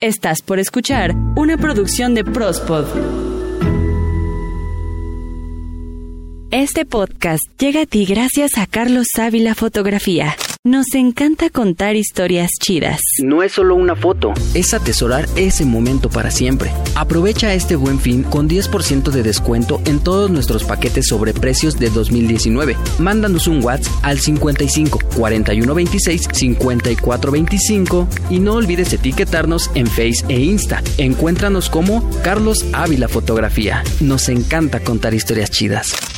Estás por escuchar una producción de Prospod. Este podcast llega a ti gracias a Carlos Ávila Fotografía. Nos encanta contar historias chidas. No es solo una foto, es atesorar ese momento para siempre. Aprovecha este buen fin con 10% de descuento en todos nuestros paquetes sobre precios de 2019. Mándanos un WhatsApp al 55 41 26 54 25 y no olvides etiquetarnos en Face e Insta. Encuéntranos como Carlos Ávila Fotografía. Nos encanta contar historias chidas.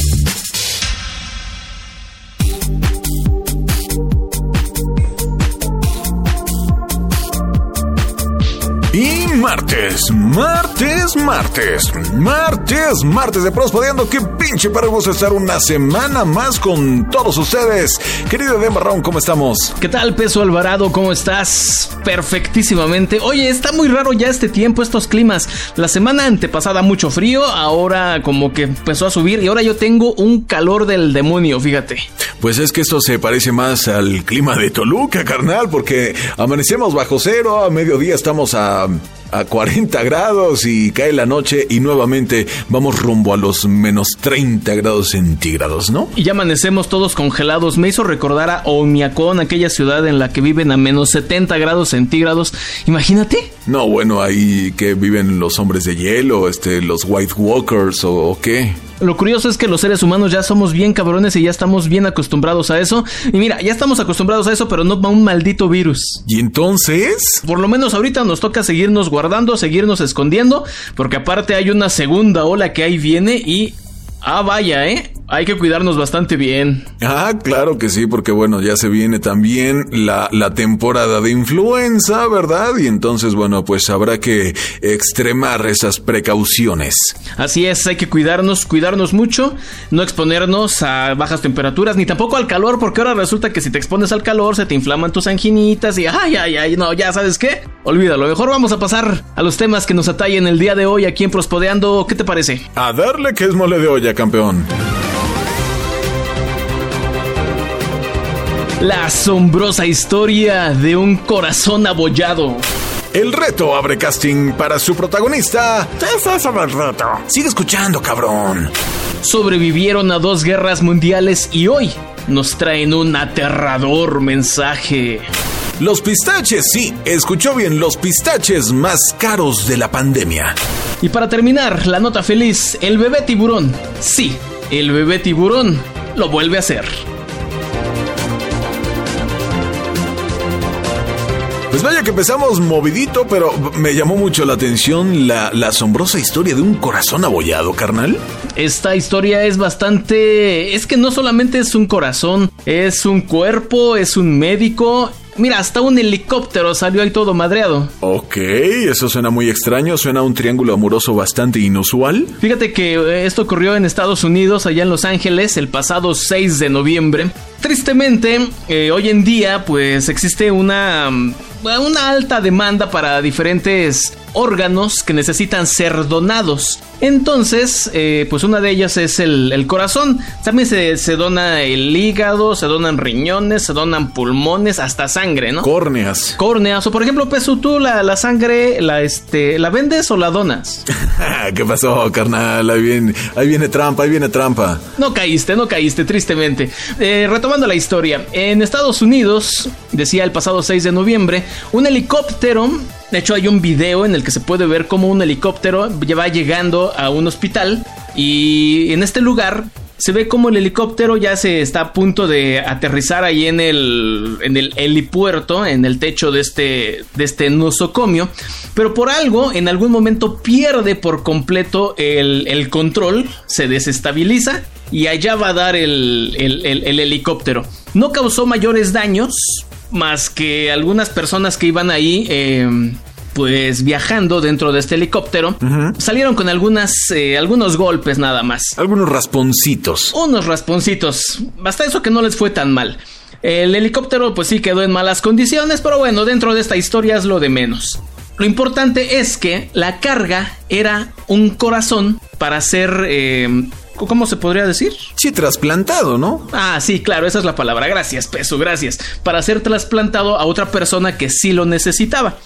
Martes, martes, martes, martes, martes de Prospodeando. Qué pinche vamos a estar una semana más con todos ustedes. Querido de Marrón, ¿cómo estamos? ¿Qué tal, Peso Alvarado? ¿Cómo estás? Perfectísimamente. Oye, está muy raro ya este tiempo, estos climas. La semana antepasada mucho frío, ahora como que empezó a subir y ahora yo tengo un calor del demonio, fíjate. Pues es que esto se parece más al clima de Toluca, carnal, porque amanecemos bajo cero, a mediodía estamos a a 40 grados y cae la noche y nuevamente vamos rumbo a los menos 30 grados centígrados, ¿no? Y ya amanecemos todos congelados. Me hizo recordar a Omiacón, aquella ciudad en la que viven a menos 70 grados centígrados. Imagínate. No, bueno, ahí que viven los hombres de hielo, este, los White Walkers o, o qué. Lo curioso es que los seres humanos ya somos bien cabrones y ya estamos bien acostumbrados a eso. Y mira, ya estamos acostumbrados a eso, pero no a un maldito virus. ¿Y entonces? Por lo menos ahorita nos toca seguirnos guardando, seguirnos escondiendo, porque aparte hay una segunda ola que ahí viene y... Ah, vaya, ¿eh? Hay que cuidarnos bastante bien. Ah, claro que sí, porque bueno, ya se viene también la, la temporada de influenza, ¿verdad? Y entonces, bueno, pues habrá que extremar esas precauciones. Así es, hay que cuidarnos, cuidarnos mucho, no exponernos a bajas temperaturas, ni tampoco al calor, porque ahora resulta que si te expones al calor se te inflaman tus anginitas y ay, ay, ay, no, ya sabes qué, olvídalo. Mejor vamos a pasar a los temas que nos atallen el día de hoy aquí en Prospodeando. ¿Qué te parece? A darle que es mole de olla, campeón. La asombrosa historia de un corazón abollado. El reto abre casting para su protagonista. ¿Qué es eso del reto? Sigue escuchando, cabrón. Sobrevivieron a dos guerras mundiales y hoy nos traen un aterrador mensaje. Los pistaches, sí, escuchó bien, los pistaches más caros de la pandemia. Y para terminar, la nota feliz, el bebé tiburón. Sí, el bebé tiburón lo vuelve a hacer. Pues vaya que empezamos movidito, pero me llamó mucho la atención la, la, asombrosa historia de un corazón abollado, carnal. Esta historia es bastante... Es que no solamente es un corazón, es un cuerpo, es un médico, Mira, hasta un helicóptero salió ahí todo madreado. Ok, eso suena muy extraño, suena a un triángulo amoroso bastante inusual. Fíjate que eh, esto ocurrió en Estados Unidos, allá en Los Ángeles, el pasado 6 de noviembre. Tristemente, eh, hoy en día, pues existe una, una alta demanda para diferentes órganos que necesitan ser donados. Entonces, eh, pues una de ellas es el, el corazón. También se, se, dona el hígado, se donan riñones, se donan pulmones, hasta sangre, ¿no? Córneas. Córneas. O por ejemplo, Pesu, tú la, la sangre, la, este, ¿la vendes o la donas? ¿Qué pasó, carnal? Ahí viene, ahí viene trampa, ahí viene trampa. No caíste, no caíste, tristemente. Eh, retomando la historia. En Estados Unidos, decía el pasado 6 de noviembre, un helicóptero de hecho, hay un video en el que se puede ver cómo un helicóptero va llegando a un hospital y en este lugar se ve como el helicóptero ya se está a punto de aterrizar ahí en el, en el helipuerto, en el techo de este, de este nosocomio. Pero por algo, en algún momento pierde por completo el, el control, se desestabiliza y allá va a dar el, el, el helicóptero. No causó mayores daños, más que algunas personas que iban ahí eh, pues viajando dentro de este helicóptero uh -huh. salieron con algunas eh, algunos golpes nada más algunos rasponcitos unos rasponcitos hasta eso que no les fue tan mal el helicóptero pues sí quedó en malas condiciones pero bueno dentro de esta historia es lo de menos lo importante es que la carga era un corazón para ser eh, ¿cómo se podría decir? Sí, trasplantado, ¿no? Ah, sí, claro, esa es la palabra. Gracias, peso, gracias. Para ser trasplantado a otra persona que sí lo necesitaba.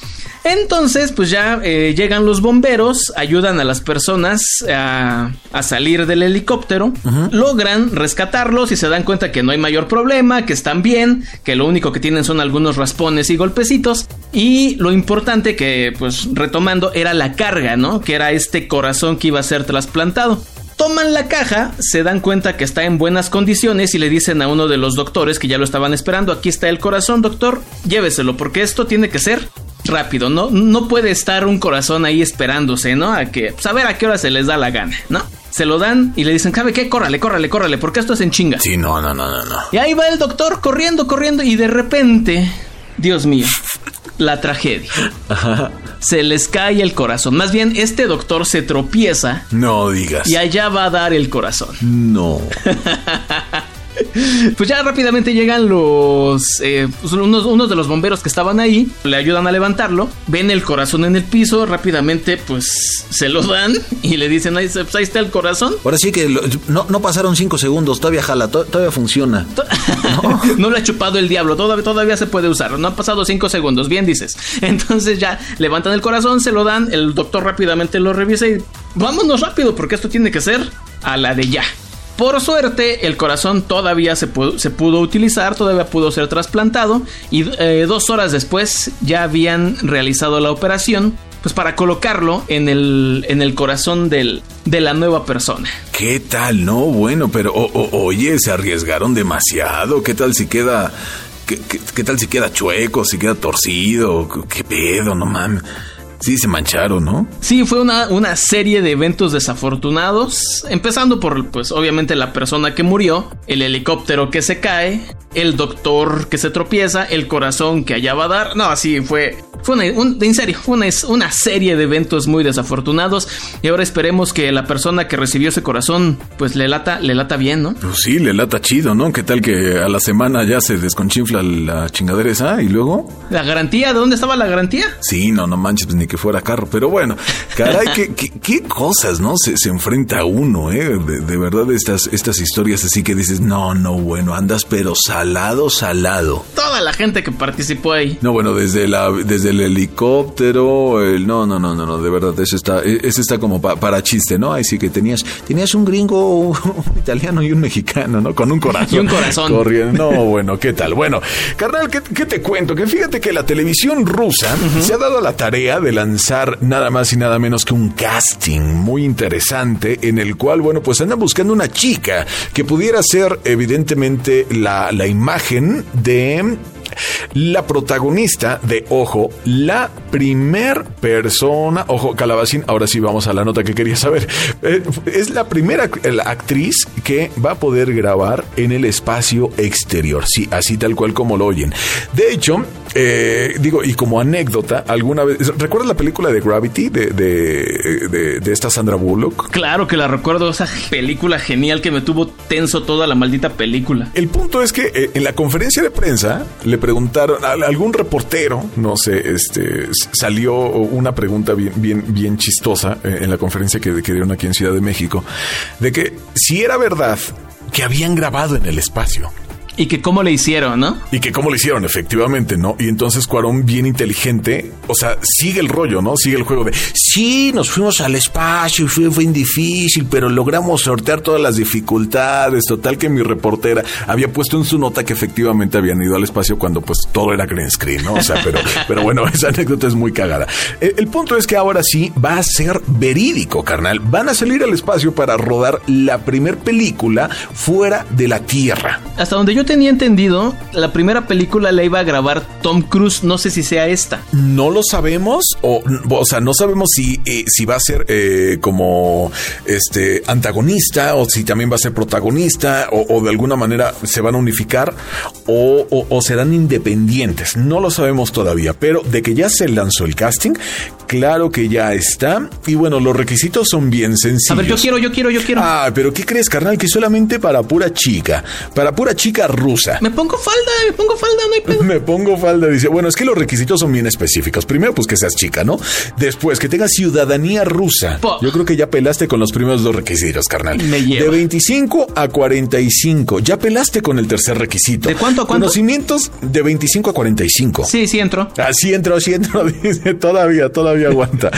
Entonces, pues ya eh, llegan los bomberos, ayudan a las personas a, salir del helicóptero, logran rescatarlos y se dan cuenta que no hay mayor problema, que están bien, que lo único que tienen son algunos raspones y golpecitos. Y lo importante que, pues retomando, era la carga, ¿no? Que era este corazón que iba a ser trasplantado. Toman la caja, se dan cuenta que está en buenas condiciones y le dicen a uno de los doctores que ya lo estaban esperando, aquí está el corazón, doctor, lléveselo, porque esto tiene que ser rápido, ¿no? No puede estar un corazón ahí esperándose, ¿no? A que, pues a ver a qué hora se les da la gana, ¿no? Se lo dan y le dicen, ¿sabe qué? Córrale, córrale, córrale, porque esto es en chinga. Sí, no, no, no, no, no. Y ahí va el doctor corriendo, corriendo y de repente, Dios mío, la tragedia. Se les cae el corazón. Más bien, este doctor se tropieza. No digas. Y allá va a dar el corazón. No. Pues ya rápidamente llegan los. Eh, pues unos, de los bomberos que estaban ahí. Le ayudan a levantarlo. Ven el corazón en el piso. Rápidamente, pues se lo dan. Y le dicen: Ahí, pues, está el corazón. Ahora sí que no, pasaron cinco segundos. Todavía jala. todavía funciona. no. lo ha chupado el diablo. Todavía, todavía se puede usar. No han pasado cinco segundos. Bien dices. Entonces ya levantan el corazón. Se lo dan. El doctor rápidamente lo revisa. Y vámonos rápido. Porque esto tiene que ser a la de ya. Por suerte, el corazón todavía se pudo, utilizar, todavía pudo ser trasplantado y eh, dos horas después ya habían realizado la operación pues para colocarlo en el, en el corazón del, de la nueva persona. ¿Qué tal? No, bueno, pero oye, se arriesgaron demasiado. ¿Qué tal si queda... ¿Qué, qué tal si queda chueco, si queda torcido? ¿Qué pedo? No mames. Sí, se mancharon, ¿no? Sí, fue una, una serie de eventos desafortunados, empezando por, pues, obviamente la persona que murió, el helicóptero que se cae, el doctor que se tropieza, el corazón que allá va a dar. No, así fue. Fue una, en serio, fue una, una, serie de eventos muy desafortunados. Y ahora esperemos que la persona que recibió ese corazón, pues le lata, le lata bien, ¿no? Pues sí, le lata chido, ¿no? ¿Qué tal que a la semana ya se desconchinfla la chingadera esa y luego? ¿La garantía? ¿De dónde estaba la garantía? Sí, no, no manches, pues ni que fuera carro. Pero bueno, caray, qué, qué, cosas, ¿no? Se, se enfrenta uno, ¿eh? De, verdad, estas, estas historias así que dices, no, no, bueno, andas pero sal salado, salado. Toda la gente que participó ahí. No, bueno, desde la desde el helicóptero, el no, no, no, no, no, de verdad, eso está e, eso está como para chiste, ¿no? Ahí sí que tenías tenías un gringo, un italiano y un mexicano, ¿no? Con un corazón. Y un corazón. Corriendo. No, bueno, ¿qué tal? Bueno, carnal, ¿qué, te cuento? Que fíjate que la televisión rusa se ha dado la tarea de lanzar nada más y nada menos que un casting muy interesante en el cual, bueno, pues andan buscando una chica que pudiera ser evidentemente la, la imagen de la protagonista de Ojo, la primer persona, Ojo Calabacín, ahora sí vamos a la nota que quería saber, eh, es la primera actriz que va a poder grabar en el espacio exterior, sí, así tal cual como lo oyen. De hecho, eh, digo, y como anécdota, alguna vez, ¿recuerdas la película de Gravity de, de, de, esta Sandra Bullock? Claro que la recuerdo, esa película genial que me tuvo tenso toda la maldita película. El punto es que eh, en la conferencia de prensa le algún reportero, no sé, este salió una pregunta bien, bien, bien chistosa eh, en la conferencia que, que dieron aquí en Ciudad de México, de que si era verdad que habían grabado en el espacio. Y que cómo le hicieron, ¿no? Y que cómo le hicieron, efectivamente, ¿no? Y entonces Cuarón, bien inteligente, o sea, sigue el rollo, ¿no? Sigue el juego de, sí, nos fuimos al espacio y fue, fue difícil, pero logramos sortear todas las dificultades. Total que mi reportera había puesto en su nota que efectivamente habían ido al espacio cuando pues todo era green screen, ¿no? O sea, pero, pero bueno, esa anécdota es muy cagada. El, el punto es que ahora sí va a ser verídico, carnal. Van a salir al espacio para rodar la primer película fuera de la Tierra. Hasta donde yo tenía entendido, la primera película la iba a grabar Tom Cruise, no sé si sea esta. No lo sabemos, o, o sea, no sabemos si, eh, si va a ser eh, como este antagonista, o si también va a ser protagonista, o, de alguna manera se van a unificar, o, serán independientes. No lo sabemos todavía, pero de que ya se lanzó el casting, Claro que ya está. Y bueno, los requisitos son bien sencillos. A ver, yo quiero, yo quiero, yo quiero. Ah, pero ¿qué crees, carnal? Que solamente para pura chica. Para pura chica rusa. Me pongo falda, me pongo falda, no hay pedo. me pongo falda, dice. Bueno, es que los requisitos son bien específicos. Primero, pues que seas chica, ¿no? Después, que tengas ciudadanía rusa. Yo creo que ya pelaste con los primeros dos requisitos, carnal. Me lleva. De 25 a 45. Ya pelaste con el tercer requisito. ¿De cuánto a cuánto? Conocimientos de 25 a 45. Sí, sí entro. Ah, sí entro, sí entro. Dice, todavía, todavía aguanta.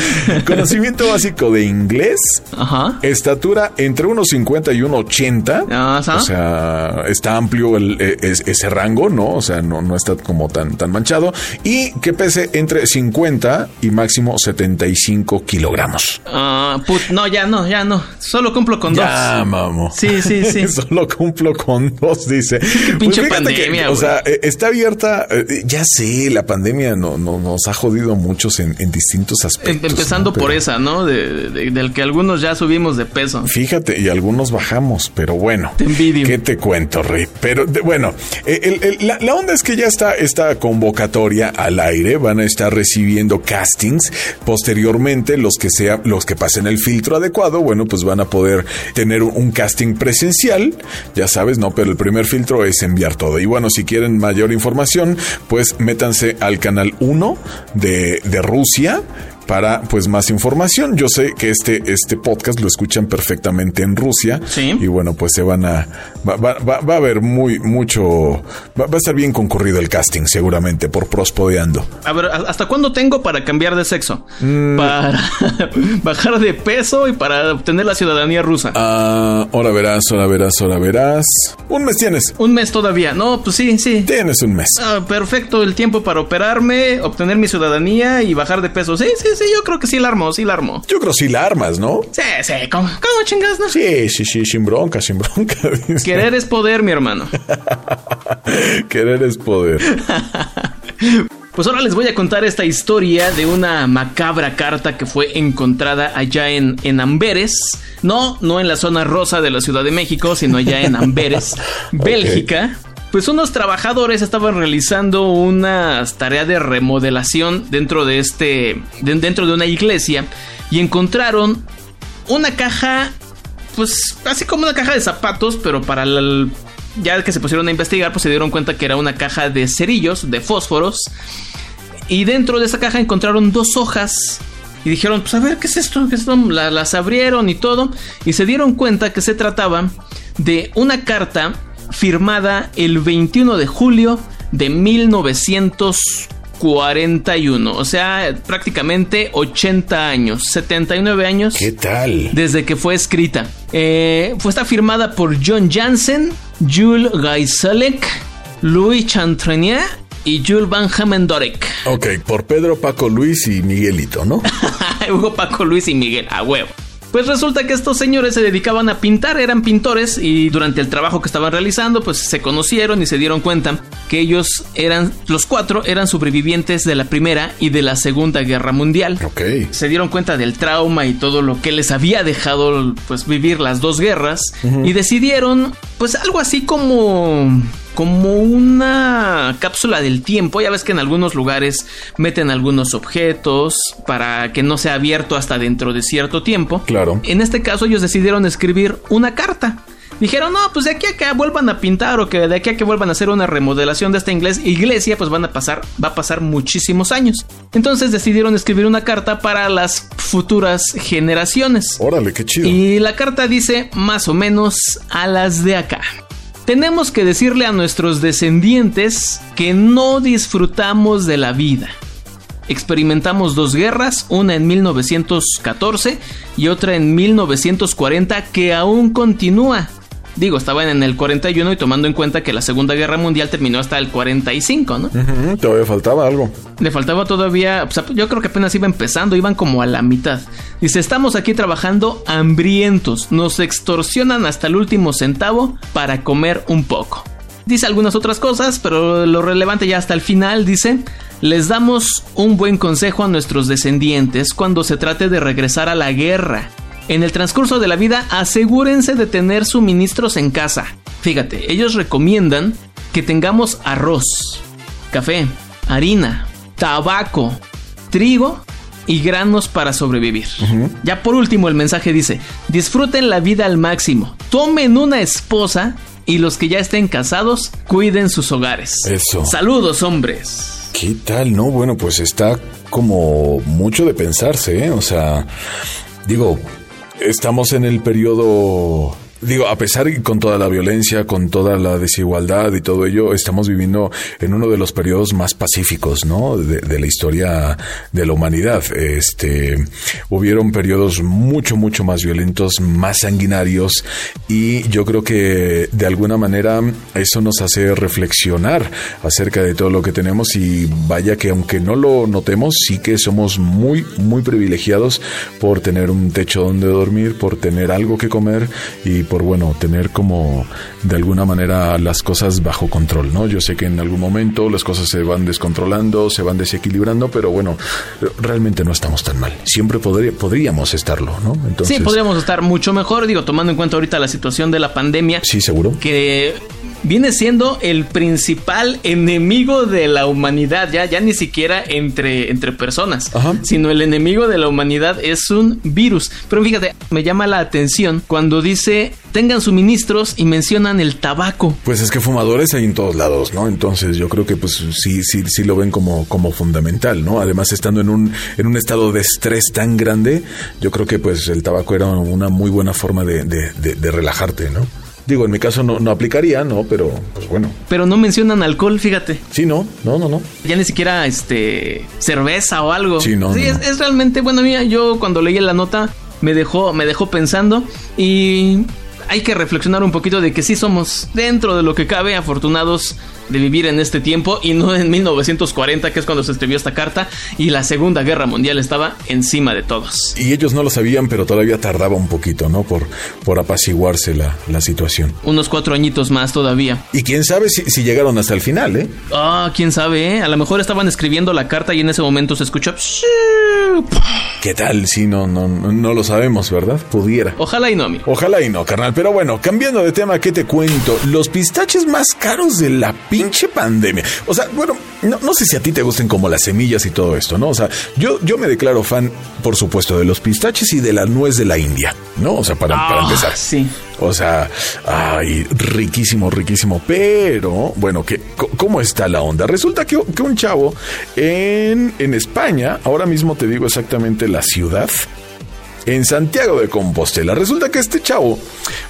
Conocimiento básico de inglés. Ajá. Estatura entre 1,50 y 1,80. O sea, está amplio el, e, ese rango, ¿no? O sea, no, no está como tan, tan manchado. Y que pese entre 50 y máximo 75 kilogramos. Ah, no, ya no, ya no. Solo cumplo con dos. Ya, mamo. Sí, sí, sí. Solo cumplo con dos, dice. Qué pinche pues pandemia, O sea, e, está abierta. Eh, ya sé, la pandemia no, no, nos ha jodido muchos en, distintos aspectos. Empezando por esa, ¿no? del que algunos ya subimos de peso. Fíjate, y algunos bajamos, pero bueno. Te envidio. ¿Qué te cuento, Rey? Pero bueno, eh, la, onda es que ya está esta convocatoria al aire. Van a estar recibiendo castings. Posteriormente, los que sea, los que pasen el filtro adecuado, bueno, pues van a poder tener un casting presencial. Ya sabes, ¿no? Pero el primer filtro es enviar todo. Y bueno, si quieren mayor información, pues métanse al canal 1 de, de Rusia para pues más información. Yo sé que este, este podcast lo escuchan perfectamente en Rusia. Sí. Y bueno, pues se van a... Va, a haber muy, mucho... Va, a estar bien concurrido el casting, seguramente, por Prospodeando. A ver, ¿hasta cuándo tengo para cambiar de sexo? Mm. Para bajar de peso y para obtener la ciudadanía rusa. Ah, ahora verás, ahora verás, ahora verás. Un mes tienes. Un mes todavía. No, pues sí, sí. Tienes un mes. Ah, perfecto, el tiempo para operarme, obtener mi ciudadanía y bajar de peso. Sí, sí, sí, yo creo que sí la armó, sí la armó. Yo creo que sí la armas, ¿no? Sí, sí, ¿cómo, chingas, no? Sí, sí, sí, sin bronca, sin bronca. Querer es poder, mi hermano. Querer es poder. Pues ahora les voy a contar esta historia de una macabra carta que fue encontrada allá en, en Amberes. No, no en la zona rosa de la Ciudad de México, sino allá en Amberes, Bélgica pues unos trabajadores estaban realizando una tarea de remodelación dentro de este dentro de una iglesia y encontraron una caja pues así como una caja de zapatos pero para el, ya que se pusieron a investigar pues se dieron cuenta que era una caja de cerillos de fósforos y dentro de esa caja encontraron dos hojas y dijeron, pues a ver, ¿qué es esto? ¿Qué es esto? las abrieron y todo. Y se dieron cuenta que se trataba de una carta firmada el 21 de julio de 1941. O sea, prácticamente 80 años, 79 años. ¿Qué tal? Desde que fue escrita. Eh, fue está firmada por John Jansen, Jules Gaisalek, Louis Chantrenier y Jules Van Hamendorek. Ok, por Pedro, Paco, Luis y Miguelito, ¿no? Hugo, Paco, Luis y Miguel, a huevo. Pues resulta que estos señores se dedicaban a pintar, eran pintores y durante el trabajo que estaban realizando pues se conocieron y se dieron cuenta que ellos eran, los cuatro eran sobrevivientes de la Primera y de la Segunda Guerra Mundial. Ok. Se dieron cuenta del trauma y todo lo que les había dejado pues vivir las dos guerras y decidieron pues algo así como como una cápsula del tiempo. Ya ves que en algunos lugares meten algunos objetos para que no sea abierto hasta dentro de cierto tiempo. Claro. En este caso ellos decidieron escribir una carta. Dijeron, no, pues de aquí a que vuelvan a pintar o que de aquí a que vuelvan a hacer una remodelación de esta iglesia, pues van a pasar, va a pasar muchísimos años. Entonces decidieron escribir una carta para las futuras generaciones. Órale, qué chido. Y la carta dice más o menos a las de acá. Tenemos que decirle a nuestros descendientes que no disfrutamos de la vida. Experimentamos dos guerras, una en 1914 y otra en 1940 que aún continúa. Digo, estaban en el 41 y tomando en cuenta que la Segunda Guerra Mundial terminó hasta el 45, ¿no? todavía faltaba algo. Le faltaba todavía, yo creo que apenas iba empezando, iban como a la mitad. Dice, estamos aquí trabajando hambrientos, nos extorsionan hasta el último centavo para comer un poco. Dice algunas otras cosas, pero lo relevante ya hasta el final dice, les damos un buen consejo a nuestros descendientes cuando se trate de regresar a la guerra en el transcurso de la vida, asegúrense de tener suministros en casa. Fíjate, ellos recomiendan que tengamos arroz, café, harina, tabaco, trigo y granos para sobrevivir. Ya por último el mensaje dice, disfruten la vida al máximo, tomen una esposa y los que ya estén casados cuiden sus hogares. Eso. Saludos hombres. ¿Qué tal? No, bueno, pues está como mucho de pensarse, ¿eh? O sea, digo, estamos en el periodo Digo, a pesar y con toda la violencia, con toda la desigualdad y todo ello, estamos viviendo en uno de los periodos más pacíficos, ¿no? De, la historia de la humanidad. Este, hubieron periodos mucho, mucho más violentos, más sanguinarios y yo creo que de alguna manera eso nos hace reflexionar acerca de todo lo que tenemos y vaya que aunque no lo notemos, sí que somos muy, muy privilegiados por tener un techo donde dormir, por tener algo que comer y por, bueno, tener como de alguna manera las cosas bajo control, ¿no? Yo sé que en algún momento las cosas se van descontrolando, se van desequilibrando, pero bueno, realmente no estamos tan mal. Siempre podríamos estarlo, ¿no? Entonces, sí, podríamos estar mucho mejor, digo, tomando en cuenta ahorita la situación de la pandemia. Sí, seguro. Que viene siendo el principal enemigo de la humanidad, ya, ya ni siquiera entre, entre personas, sino el enemigo de la humanidad es un virus. Pero fíjate, me llama la atención cuando dice tengan suministros y mencionan el tabaco. Pues es que fumadores hay en todos lados, ¿no? Entonces yo creo que pues sí, sí, sí lo ven como, como fundamental, ¿no? Además estando en un, en un estado de estrés tan grande, yo creo que pues el tabaco era una muy buena forma de, de relajarte, ¿no? Digo, en mi caso no, no aplicaría, ¿no? Pero, pues bueno. Pero no mencionan alcohol, fíjate. Sí, no, no, no, no. Ya ni siquiera, este, cerveza o algo. Sí, no. Sí, Es, realmente, bueno, mira, yo cuando leí la nota me dejó, me dejó pensando y hay que reflexionar un poquito de que sí somos, dentro de lo que cabe, afortunados de vivir en este tiempo y no en 1940, que es cuando se escribió esta carta, y la Segunda Guerra Mundial estaba encima de todos. Y ellos no lo sabían, pero todavía tardaba un poquito, ¿no? Por, por apaciguarse la, la situación. Unos cuatro añitos más todavía. Y quién sabe si, si llegaron hasta el final, ¿eh? Ah, quién sabe, ¿eh? A lo mejor estaban escribiendo la carta y en ese momento se escuchó... ¿Qué tal? Sí, no, no, no lo sabemos, ¿verdad? Pudiera. Ojalá y no, amigo. Ojalá y no, carnal. Pero bueno, cambiando de tema, ¿qué te cuento? Los pistaches más caros de la pinche pandemia. O sea, bueno, no, sé si a ti te gusten como las semillas y todo esto, ¿no? O sea, yo, yo me declaro fan, por supuesto, de los pistaches y de la nuez de la India, ¿no? O sea, para, para ah, empezar. Sí. O sea, ay, riquísimo, riquísimo. Pero, bueno, ¿qué, ¿cómo está la onda? Resulta que, que un chavo en, en España, ahora mismo te digo exactamente la ciudad, en Santiago de Compostela. Resulta que este chavo,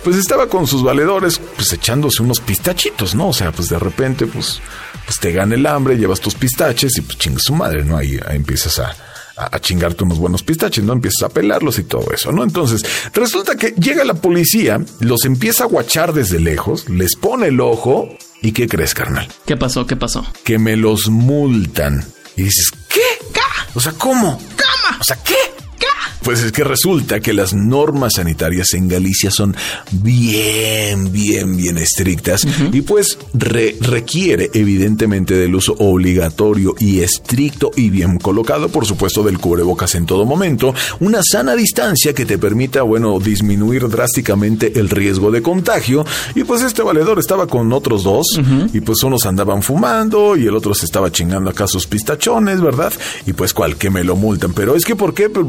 pues estaba con sus valedores, pues echándose unos pistachitos, ¿no? O sea, pues de repente, pues, pues te gana el hambre, llevas tus pistaches y pues chingas su madre, ¿no? Ahí, empiezas a, a, chingarte unos buenos pistaches, ¿no? Empiezas a pelarlos y todo eso, ¿no? Entonces, resulta que llega la policía, los empieza a guachar desde lejos, les pone el ojo y ¿qué crees, carnal? ¿Qué pasó? ¿Qué pasó? Que me los multan. Y dices, ¿qué? ¿Qué? O sea, ¿cómo? ¿Cómo? O sea, ¿qué? Pues es que resulta que las normas sanitarias en Galicia son bien, bien, bien estrictas y pues requiere evidentemente del uso obligatorio y estricto y bien colocado, por supuesto, del cubrebocas en todo momento, una sana distancia que te permita, bueno, disminuir drásticamente el riesgo de contagio y pues este valedor estaba con otros dos y pues unos andaban fumando y el otro se estaba chingando acá sus pistachones, ¿verdad? Y pues cual que me lo multan, pero es que ¿por qué? Pues,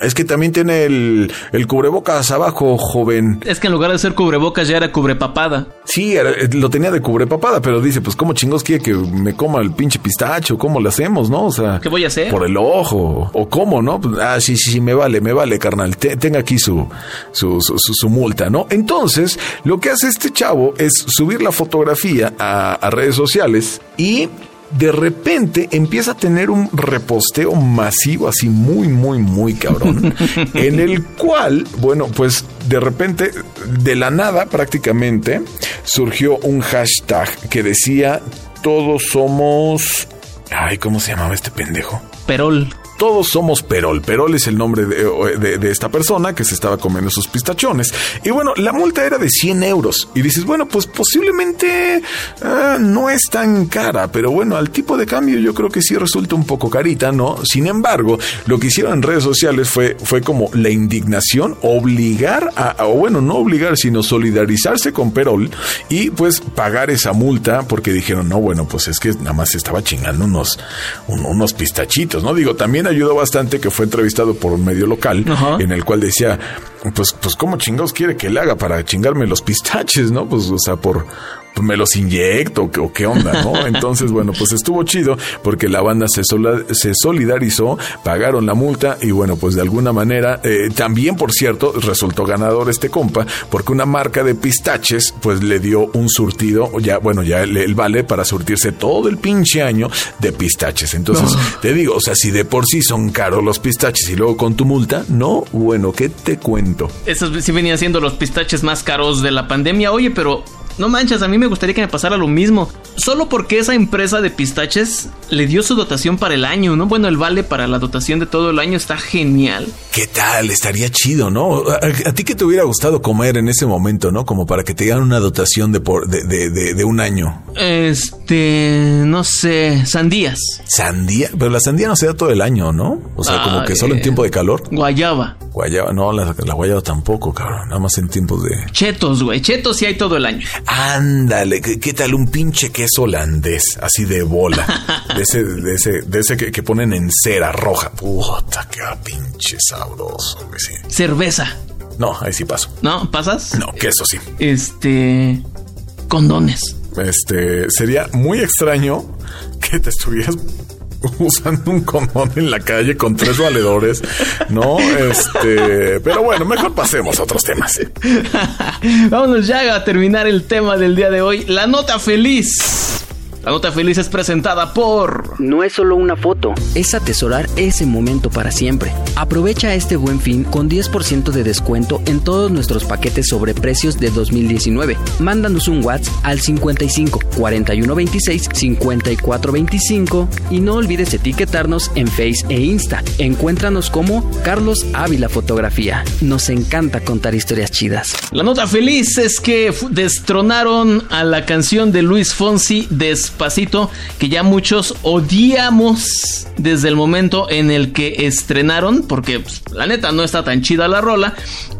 es que también tiene el, el, cubrebocas abajo, joven. Es que en lugar de ser cubrebocas ya era cubrepapada. Sí, eh, lo tenía de cubrepapada, pero dice, pues ¿cómo chingos quiere que me coma el pinche pistacho? ¿Cómo lo hacemos, no? O sea... ¿Qué voy a hacer? Por el ojo. ¿O cómo, no? Pues, ah, sí, sí, sí, me vale, me vale, carnal. tenga aquí su su, su, su, multa, ¿no? Entonces, lo que hace este chavo es subir la fotografía a, a redes sociales y de repente empieza a tener un reposteo masivo, así muy, muy, muy cabrón, en el cual, bueno, pues de repente, de la nada prácticamente, surgió un hashtag que decía, todos somos... Ay, ¿cómo se llamaba este pendejo? Perol. Todos somos Perol. Perol es el nombre de, esta persona que se estaba comiendo sus pistachones. Y bueno, la multa era de 100 euros. Y dices, bueno, pues posiblemente ah, no es tan cara, pero bueno, al tipo de cambio yo creo que sí resulta un poco carita, ¿no? Sin embargo, lo que hicieron en redes sociales fue, fue como la indignación, obligar a, o bueno, no obligar, sino solidarizarse con Perol y pues pagar esa multa porque dijeron, no, bueno, pues es que nada más estaba chingando unos, unos pistachitos, ¿no? Digo, también ayudó bastante que fue entrevistado por un medio local en el cual decía, pues, pues, ¿cómo chingados quiere que le haga para chingarme los pistaches, no? Pues, o sea, por, pues, me los inyecto o qué onda, ¿no? Entonces, bueno, pues estuvo chido porque la banda se, se solidarizó, pagaron la multa y bueno, pues de alguna manera, eh, también por cierto, resultó ganador este compa porque una marca de pistaches pues le dio un surtido, ya, bueno, ya el, vale para surtirse todo el pinche año de pistaches. Entonces, te digo, o sea, si de por sí son caros los pistaches y luego con tu multa, no, bueno, ¿qué te cuento? Esos sí venían siendo los pistaches más caros de la pandemia. Oye, pero no manches, a mí me gustaría que me pasara lo mismo. Solo porque esa empresa de pistaches le dio su dotación para el año, ¿no? Bueno, el vale para la dotación de todo el año está genial. ¿Qué tal? Estaría chido, ¿no? ¿A, ti qué te hubiera gustado comer en ese momento, ¿no? Como para que te dieran una dotación de, por, de, de, de, un año. Este, no sé, sandías. ¿Sandía? Pero la sandía no se da todo el año, ¿no? O sea, como que solo en tiempo de calor. Guayaba. Guayaba, no, la, la guayaba tampoco, cabrón. Nada más en tiempos de... Chetos, güey. Chetos sí hay todo el año. Ándale, ¿qué, tal un pinche queso holandés, así de bola? De ese, de ese, de ese que, ponen en cera roja. Puta, qué pinche sabroso, sí. Cerveza. No, ahí sí paso. ¿No? ¿Pasas? No, queso sí. Este. Condones. Este. Sería muy extraño que te estuvieras usando un condón en la calle con tres valedores, ¿no? Este, pero bueno, mejor pasemos a otros temas. Vámonos ya a terminar el tema del día de hoy, la nota feliz. La nota feliz es presentada por... No es solo una foto, es atesorar ese momento para siempre. Aprovecha este buen fin con 10% de descuento en todos nuestros paquetes sobre precios de 2019. Mándanos un WhatsApp al 55 41 26 54 25 y no olvides etiquetarnos en Face e Insta. Encuéntranos como Carlos Ávila Fotografía. Nos encanta contar historias chidas. La nota feliz es que destronaron a la canción de Luis Fonsi después Despacito que ya muchos odiamos desde el momento en el que estrenaron, porque pues, la neta no está tan chida la rola,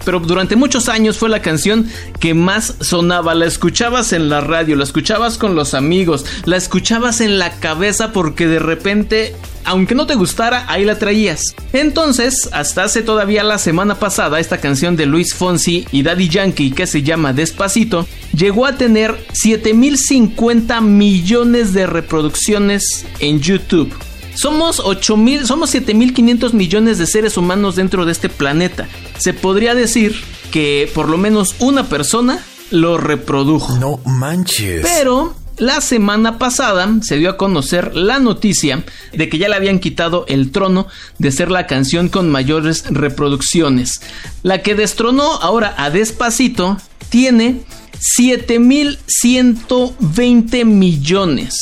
pero durante muchos años fue la canción que más sonaba, la escuchabas en la radio, la escuchabas con los amigos, la escuchabas en la cabeza porque de repente aunque no te gustara, ahí la traías. Entonces, hasta hace todavía la semana pasada, esta canción de Luis Fonsi y Daddy Yankee que se llama Despacito, llegó a tener 7050 millones de reproducciones en YouTube. Somos 8000, somos 7500 millones de seres humanos dentro de este planeta. Se podría decir que por lo menos una persona lo reprodujo. No manches. Pero la semana pasada se dio a conocer la noticia de que ya le habían quitado el trono de ser la canción con mayores reproducciones. La que destronó ahora a Despacito tiene 7120 millones.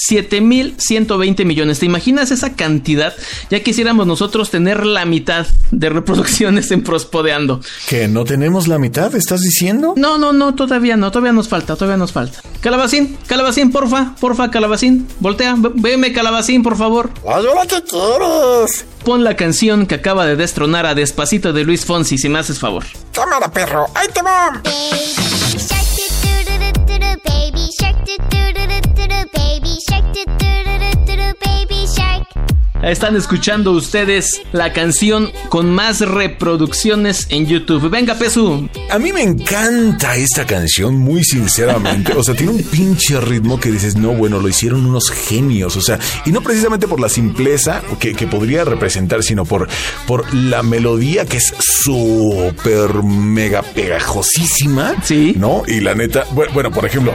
7120 millones. ¿Te imaginas esa cantidad? Ya quisiéramos nosotros tener la mitad de reproducciones en Prospodeando. ¿Que no tenemos la mitad? ¿Estás diciendo? No, no, no, todavía no. Todavía nos falta, todavía nos falta. Calabacín, Calabacín, porfa, porfa, Calabacín. Voltea, veme, Calabacín, por favor. qué quieres. Pon la canción que acaba de destronar a Despacito de Luis Fonsi, si me haces favor. Cámara, perro, ahí te va. Están escuchando ustedes la canción con más reproducciones en YouTube. Venga, Pesu. A mí me encanta esta canción, muy sinceramente. O sea, tiene un pinche ritmo que dices, no, bueno, lo hicieron unos genios. O sea, y no precisamente por la simpleza que, podría representar, sino por, por la melodía que es súper mega pegajosísima. Sí. ¿No? Y la neta, bueno, por ejemplo,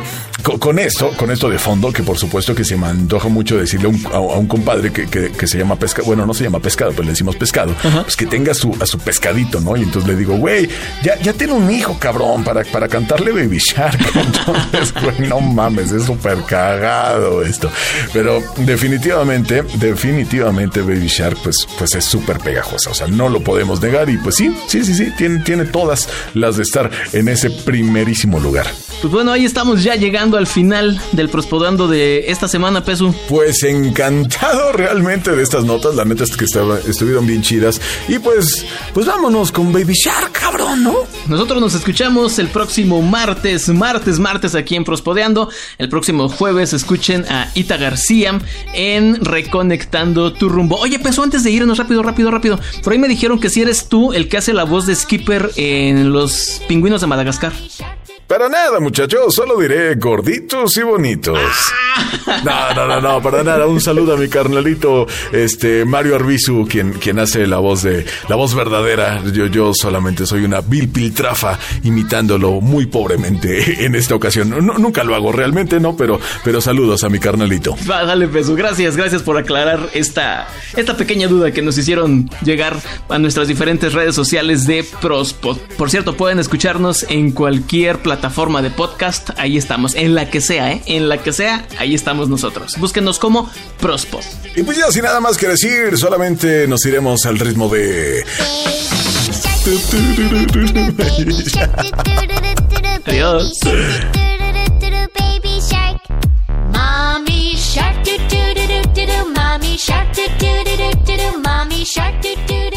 con, esto, con esto de fondo, que por supuesto que se me antoja mucho decirle a un, compadre que, que, se llama pescado, bueno, no se llama pescado, pero le decimos pescado, pues que tenga su, a su pescadito, ¿no? Y entonces le digo, güey, ya, ya tiene un hijo, cabrón, para, para cantarle Baby Shark. Entonces, güey, no mames, es súper cagado esto. Pero definitivamente, definitivamente Baby Shark, pues, pues es súper pegajosa. O sea, no lo podemos negar. Y pues sí, sí, sí, sí, tiene, tiene todas las de estar en ese primerísimo lugar. Pues bueno, ahí estamos ya llegando al final del Prospodando de esta semana, Pesu. Pues encantado realmente de estas notas, la neta es que estuvieron bien chidas. Y pues, pues vámonos con Baby Shark, cabrón, ¿no? Nosotros nos escuchamos el próximo martes, martes, martes aquí en Prospodeando. El próximo jueves escuchen a Ita García en Reconectando tu rumbo. Oye, pues antes de irnos rápido, rápido, rápido. Por ahí me dijeron que si eres tú el que hace la voz de Skipper en los pingüinos de Madagascar. Para nada, muchachos, solo diré gorditos y bonitos. No, no, no, no, para nada. Un saludo a mi carnalito, este Mario Arbizu, quien, quien hace la voz de la voz verdadera. Yo, yo solamente soy una vil piltrafa imitándolo muy pobremente en esta ocasión. nunca lo hago realmente, no, pero, pero saludos a mi carnalito. Va, dale peso. Gracias, gracias por aclarar esta, esta pequeña duda que nos hicieron llegar a nuestras diferentes redes sociales de Prospod. Por cierto, pueden escucharnos en cualquier plataforma plataforma de podcast, ahí estamos. En la que sea, ¿eh? En la que sea, ahí estamos nosotros. Búsquenos como Prospo. Y pues ya sin nada más que decir, solamente nos iremos al ritmo de... Adiós. Shark doo doo doo doo, mommy shark doo doo doo shark doo doo.